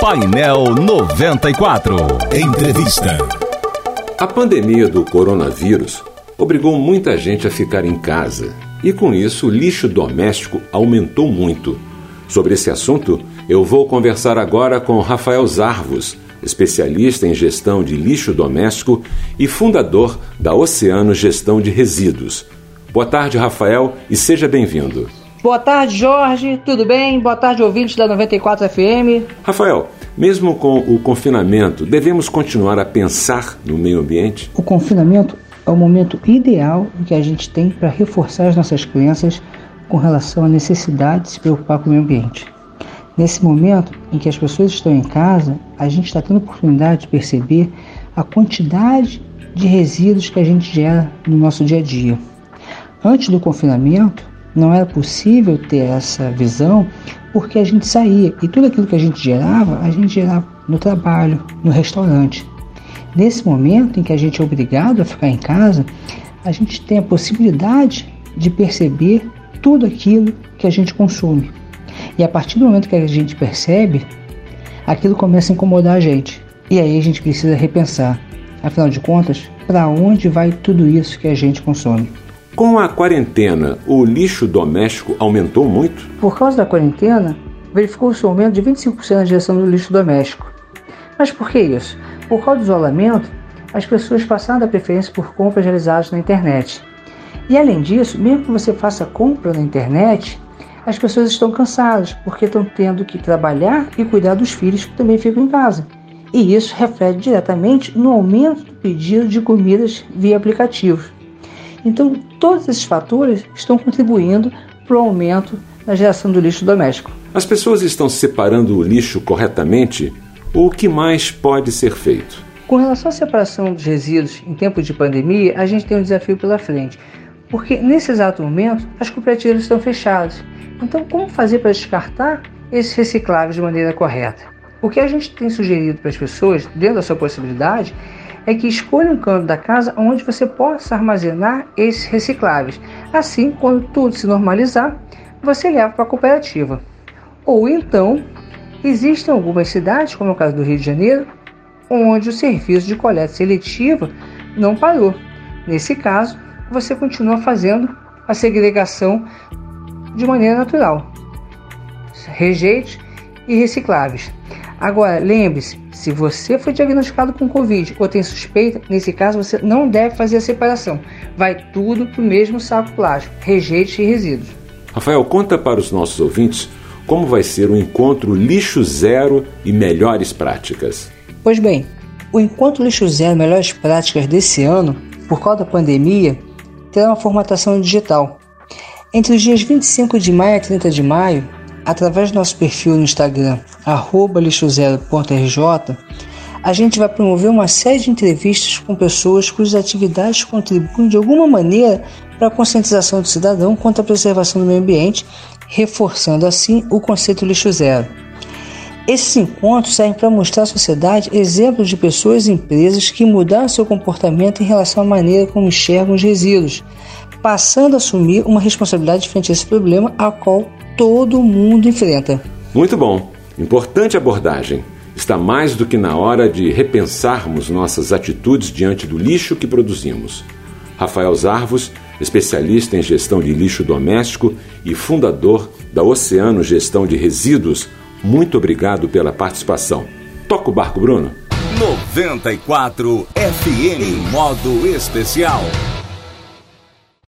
Painel 94. Entrevista. A pandemia do coronavírus obrigou muita gente a ficar em casa e, com isso, o lixo doméstico aumentou muito. Sobre esse assunto, eu vou conversar agora com Rafael Zarvos, especialista em gestão de lixo doméstico e fundador da Oceano Gestão de Resíduos. Boa tarde, Rafael, e seja bem-vindo. Boa tarde, Jorge. Tudo bem? Boa tarde, ouvintes da 94 FM. Rafael, mesmo com o confinamento, devemos continuar a pensar no meio ambiente? O confinamento é o momento ideal que a gente tem para reforçar as nossas crenças com relação à necessidade de se preocupar com o meio ambiente. Nesse momento em que as pessoas estão em casa, a gente está tendo a oportunidade de perceber a quantidade de resíduos que a gente gera no nosso dia a dia. Antes do confinamento, não era possível ter essa visão porque a gente saía e tudo aquilo que a gente gerava, a gente gerava no trabalho, no restaurante. Nesse momento em que a gente é obrigado a ficar em casa, a gente tem a possibilidade de perceber tudo aquilo que a gente consome. E a partir do momento que a gente percebe, aquilo começa a incomodar a gente. E aí a gente precisa repensar, afinal de contas, para onde vai tudo isso que a gente consome. Com a quarentena, o lixo doméstico aumentou muito? Por causa da quarentena, verificou-se um aumento de 25% na gestão do lixo doméstico. Mas por que isso? Por causa do isolamento, as pessoas passaram a preferência por compras realizadas na internet. E além disso, mesmo que você faça compra na internet, as pessoas estão cansadas porque estão tendo que trabalhar e cuidar dos filhos que também ficam em casa. E isso reflete diretamente no aumento do pedido de comidas via aplicativos. Então, todos esses fatores estão contribuindo para o aumento na geração do lixo doméstico. As pessoas estão separando o lixo corretamente? Ou o que mais pode ser feito? Com relação à separação dos resíduos em tempo de pandemia, a gente tem um desafio pela frente, porque nesse exato momento as cooperativas estão fechadas. Então, como fazer para descartar esses recicláveis de maneira correta? O que a gente tem sugerido para as pessoas, dentro da sua possibilidade, é que escolha um canto da casa onde você possa armazenar esses recicláveis. Assim, quando tudo se normalizar, você leva para a cooperativa. Ou então, existem algumas cidades, como é o caso do Rio de Janeiro, onde o serviço de coleta seletiva não parou. Nesse caso, você continua fazendo a segregação de maneira natural. Rejeitos e recicláveis. Agora, lembre-se, se você foi diagnosticado com Covid ou tem suspeita, nesse caso você não deve fazer a separação. Vai tudo para o mesmo saco plástico, rejeitos e resíduos. Rafael, conta para os nossos ouvintes como vai ser o encontro Lixo Zero e Melhores Práticas. Pois bem, o Encontro Lixo Zero Melhores Práticas desse ano, por causa da pandemia, terá uma formatação digital. Entre os dias 25 de maio e 30 de maio, através do nosso perfil no Instagram, lixozero.rj, a gente vai promover uma série de entrevistas com pessoas cujas atividades contribuem de alguma maneira para a conscientização do cidadão quanto à preservação do meio ambiente, reforçando assim o conceito lixo zero. Esses encontros servem para mostrar à sociedade exemplos de pessoas e empresas que mudaram seu comportamento em relação à maneira como enxergam os resíduos, passando a assumir uma responsabilidade frente a esse problema a qual todo mundo enfrenta. Muito bom. Importante abordagem. Está mais do que na hora de repensarmos nossas atitudes diante do lixo que produzimos. Rafael Zarvos, especialista em gestão de lixo doméstico e fundador da Oceano Gestão de Resíduos, muito obrigado pela participação. Toca o barco, Bruno. 94 FM, modo especial.